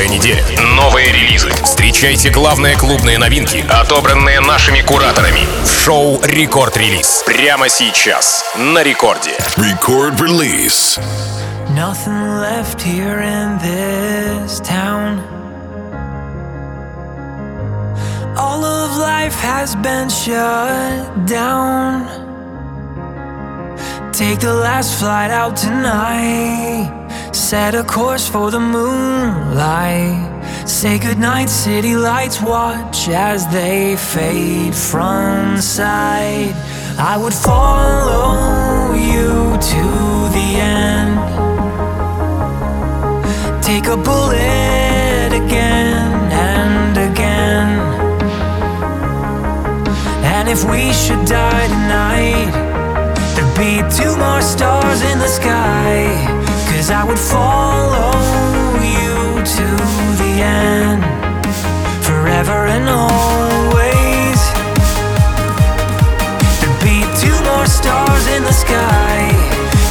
Новая неделя, новые релизы. Встречайте главные клубные новинки, отобранные нашими кураторами. В шоу «Рекорд Релиз». Прямо сейчас. На рекорде. Record Release. Nothing left here in this town. All of life has been shut down. Take the last flight out tonight. Set a course for the moonlight. Say goodnight, city lights. Watch as they fade from sight. I would follow you to the end. Take a bullet again and again. And if we should die tonight, be two more stars in the sky. Cause I would follow you to the end, forever and always. There'd be two more stars in the sky,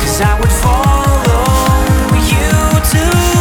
cause I would follow you to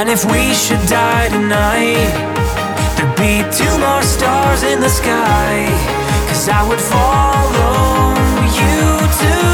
And if we should die tonight, there'd be two more stars in the sky. Cause I would follow you to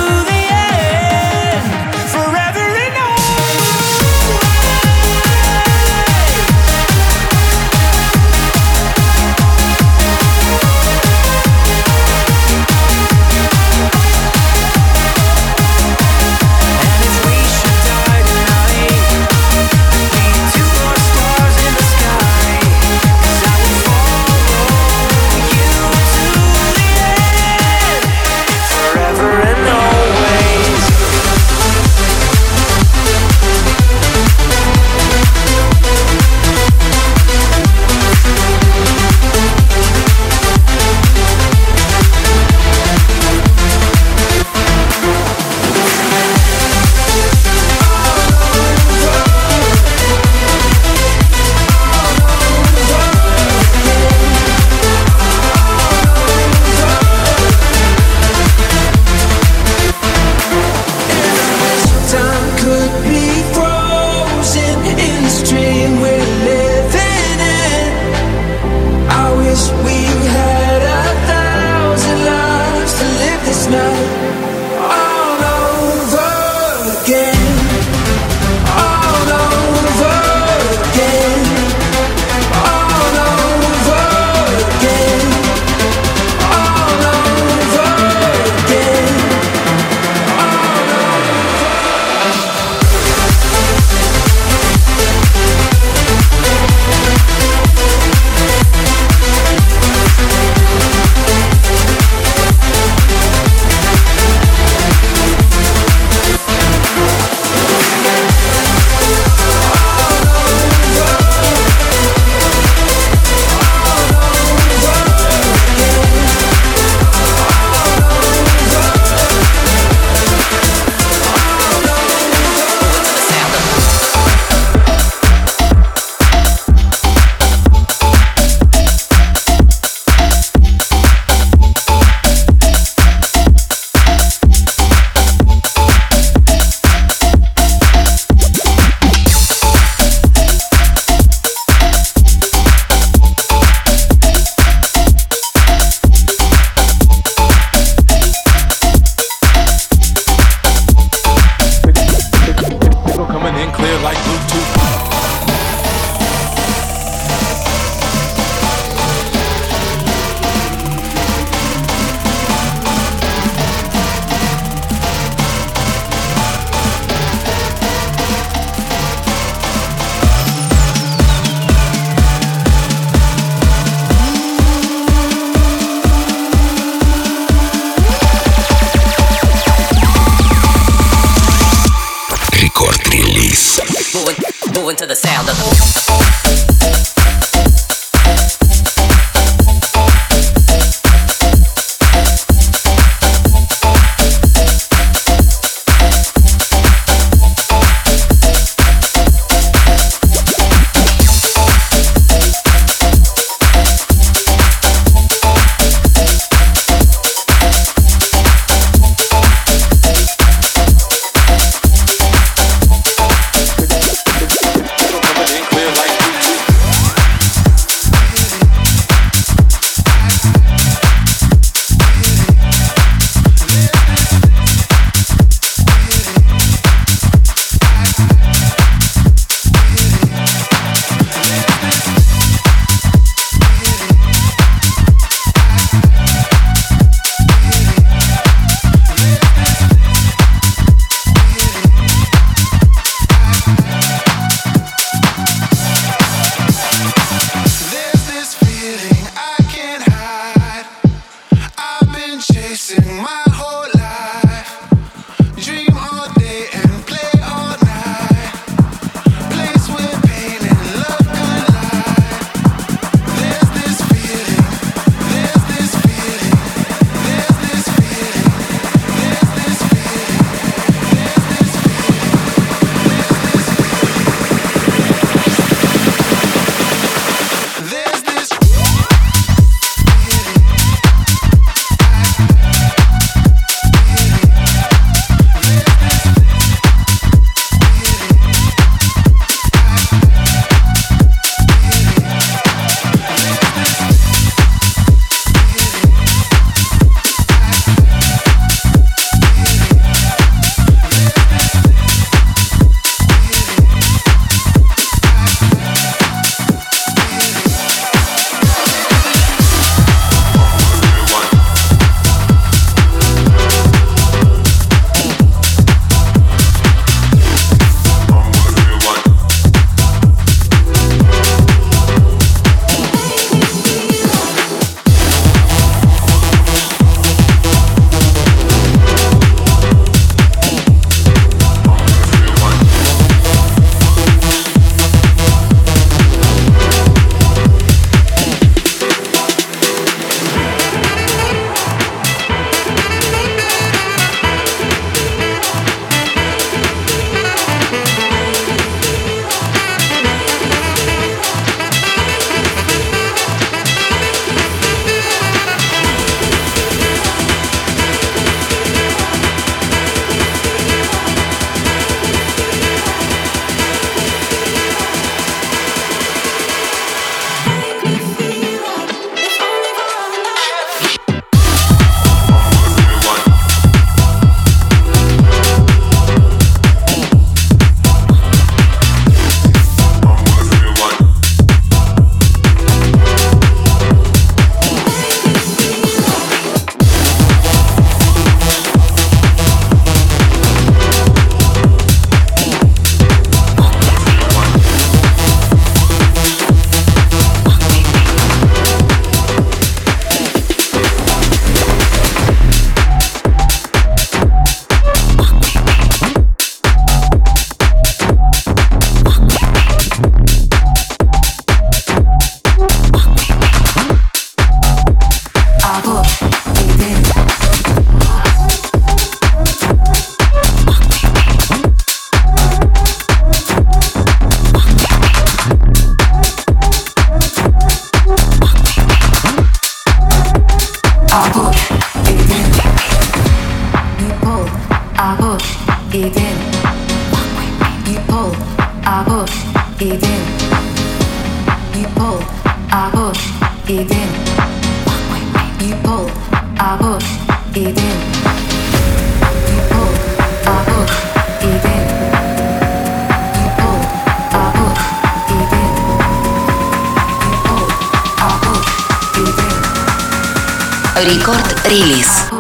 Рекорд-релиз.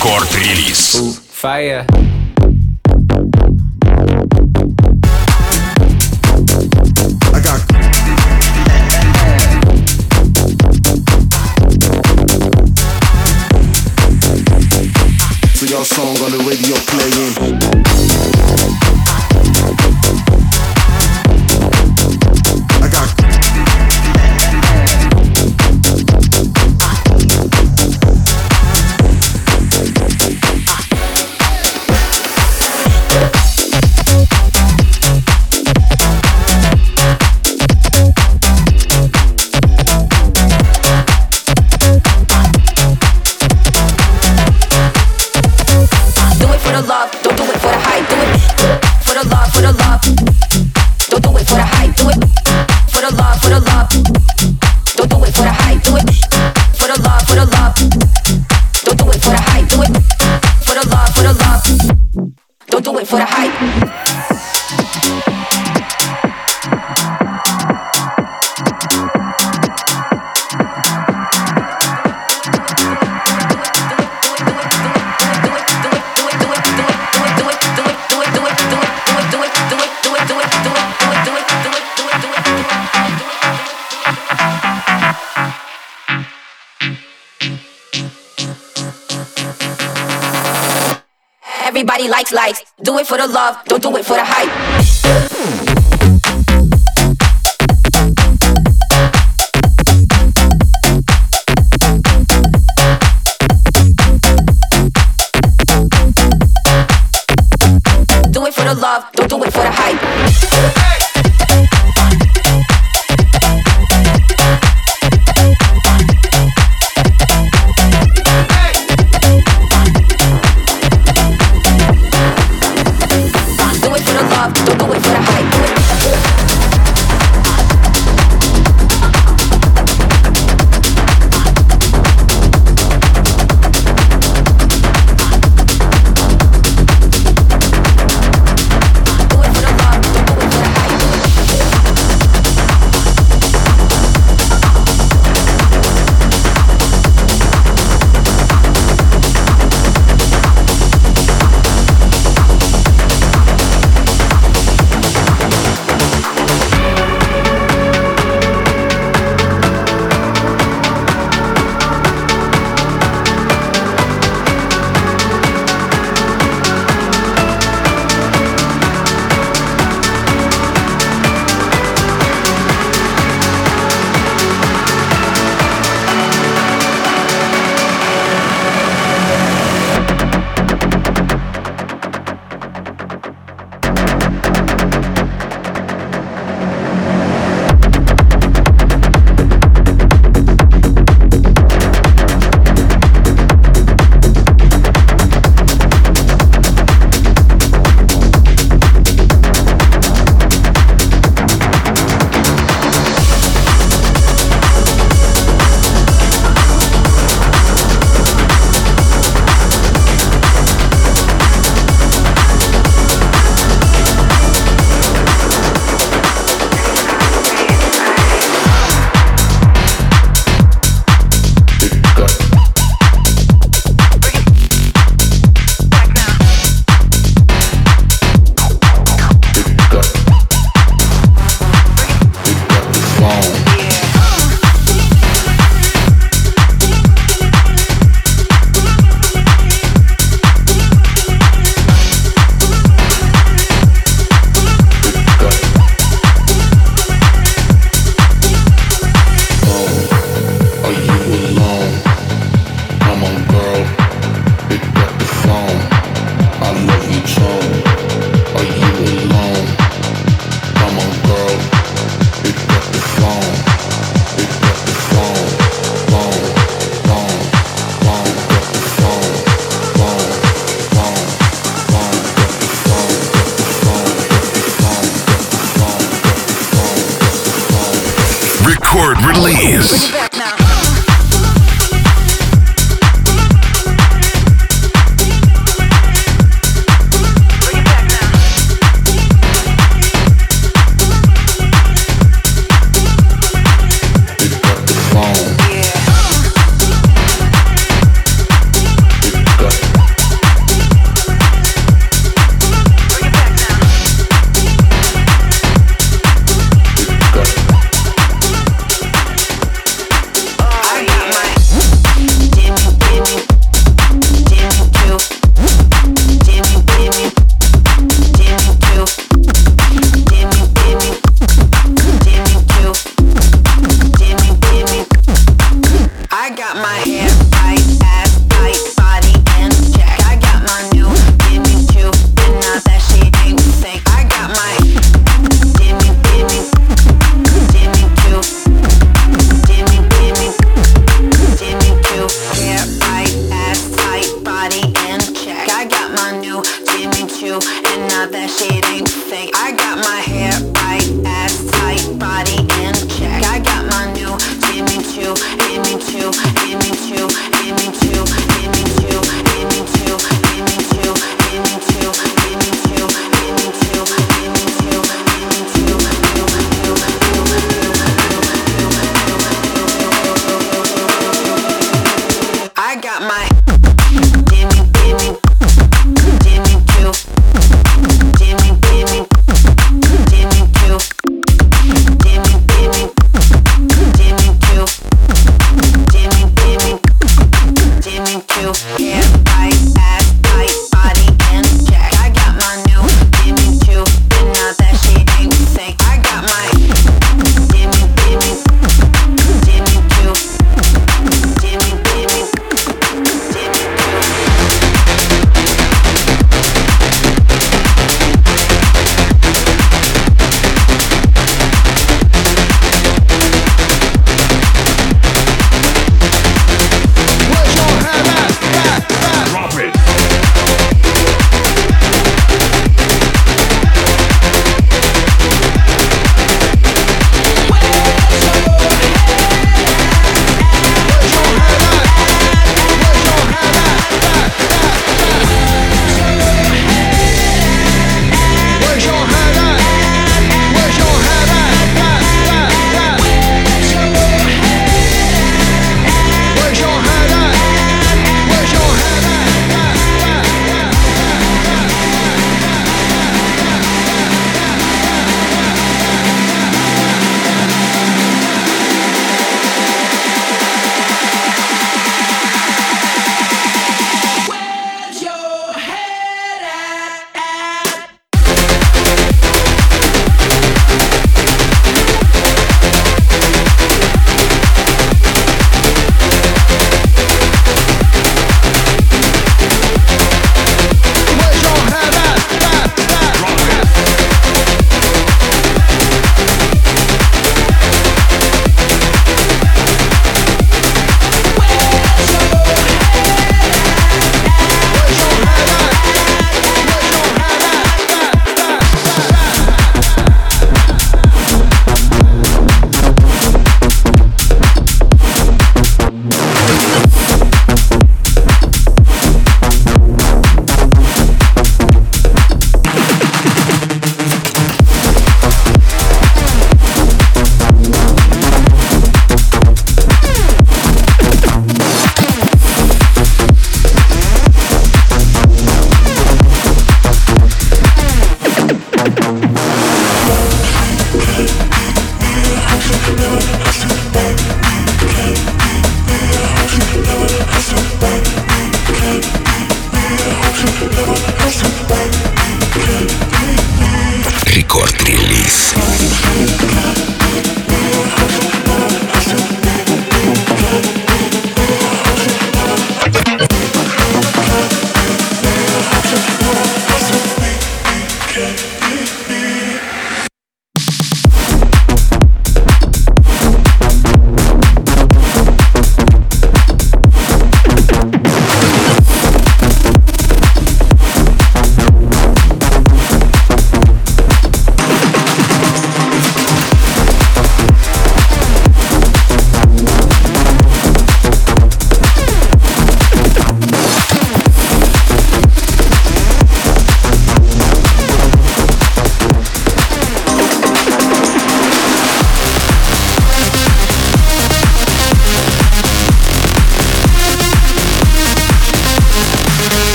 Рекорд-релиз. Fire. I got So your song on the radio playing.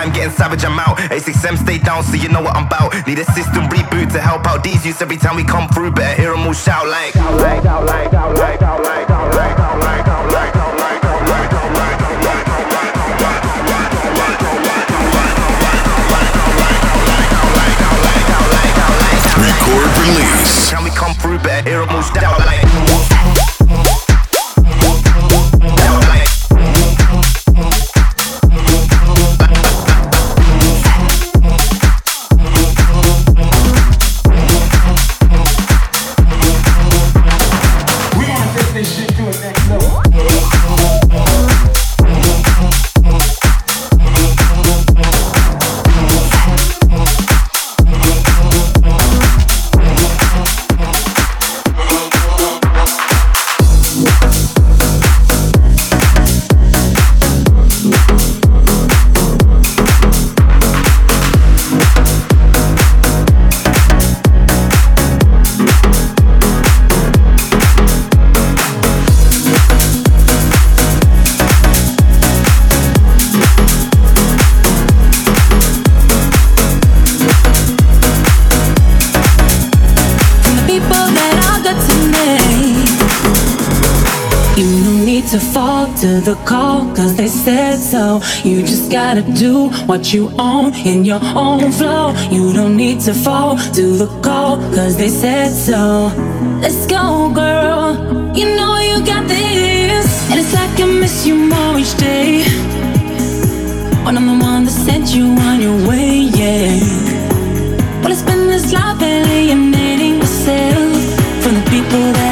time getting savage, I'm out. A6M stay down, so you know what I'm about. Need a system reboot to help out these youths every time we come through. Better hear them all shout like. Record release. Can we come through better? Hear them all shout. What you own in your own flow. You don't need to fall to the call, cause they said so. Let's go, girl. You know you got this. And it's like I miss you more each day. When I'm the one that sent you on your way, yeah. Well, it's been this life alienating myself from the people that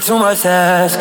too much ask?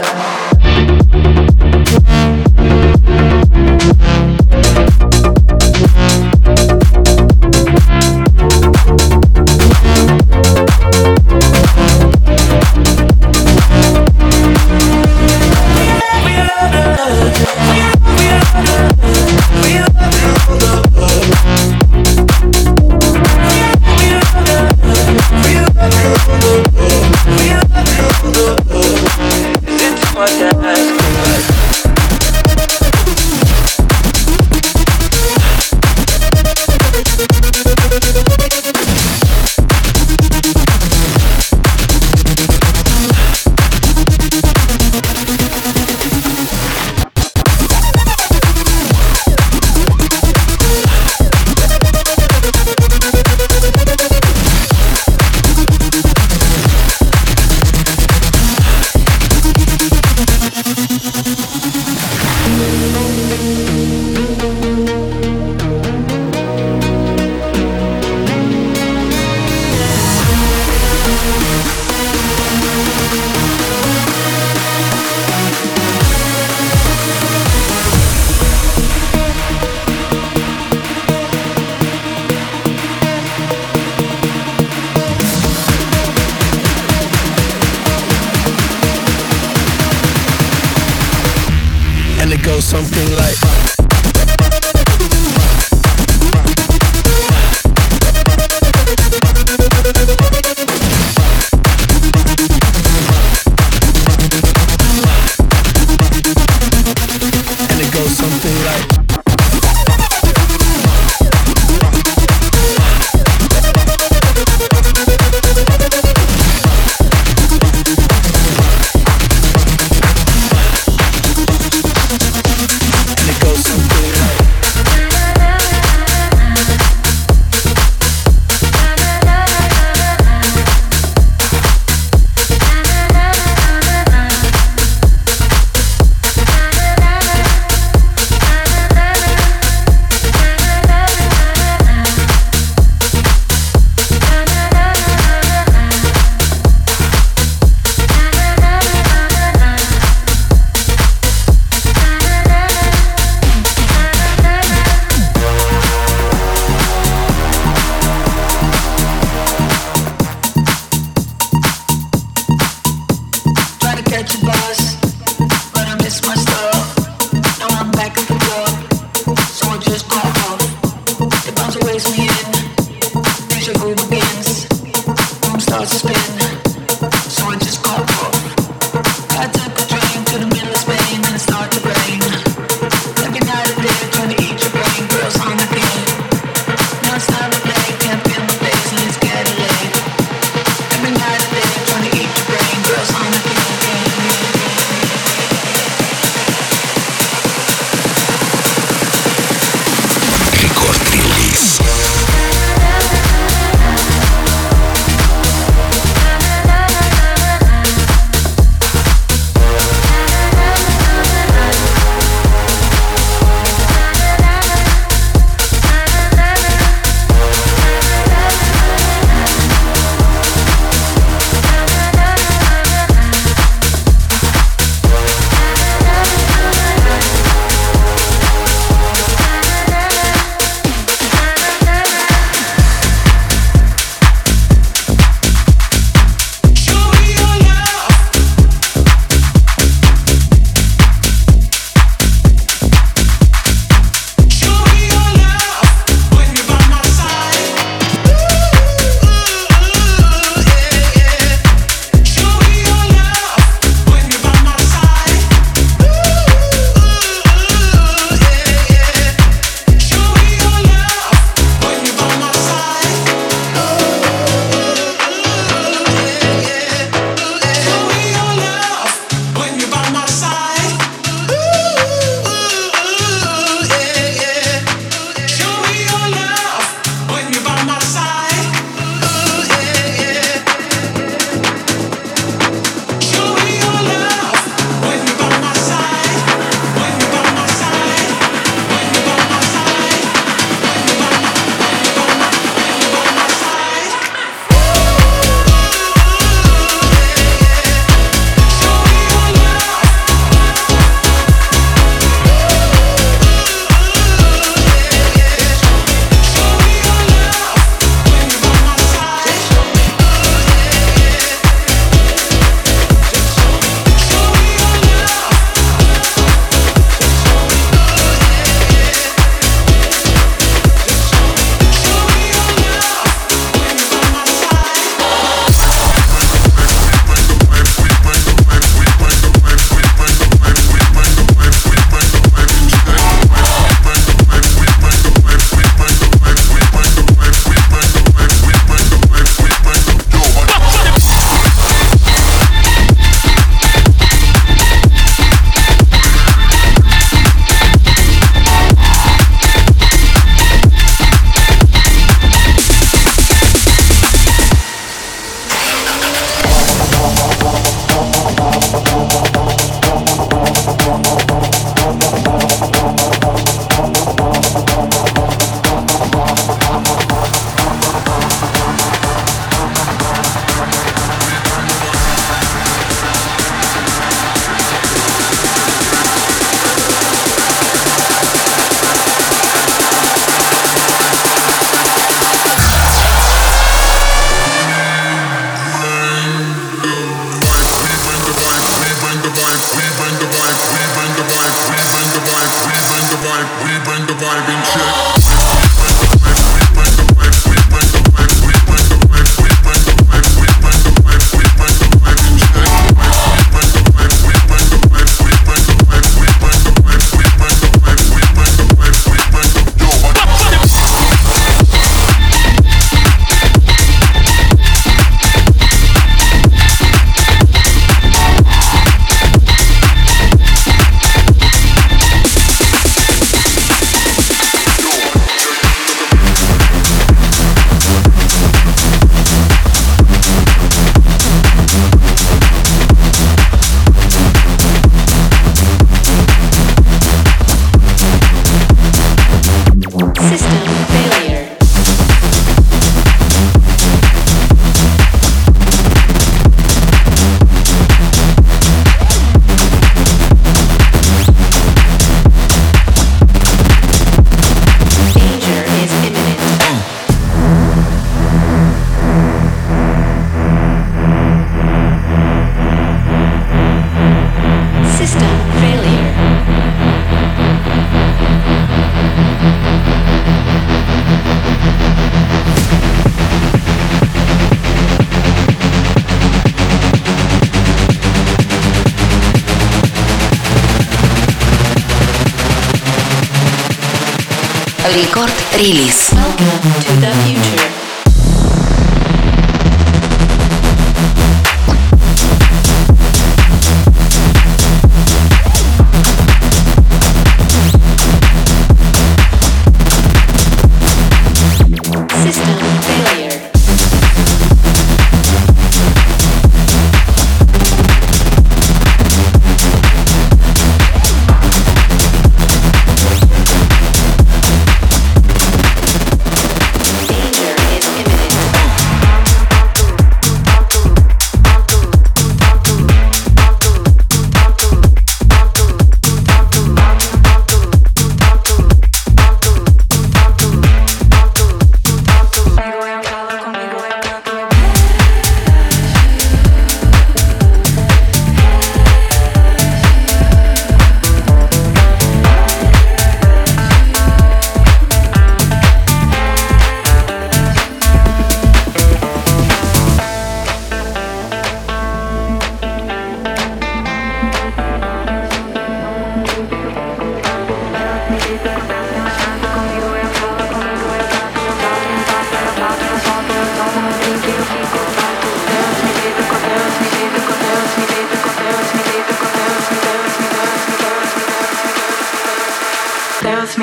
Marilis.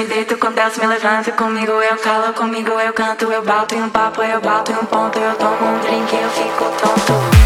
Me deito com Deus me levanta comigo eu calo comigo eu canto eu bato em um papo eu bato em um ponto eu tomo um drink eu fico tonto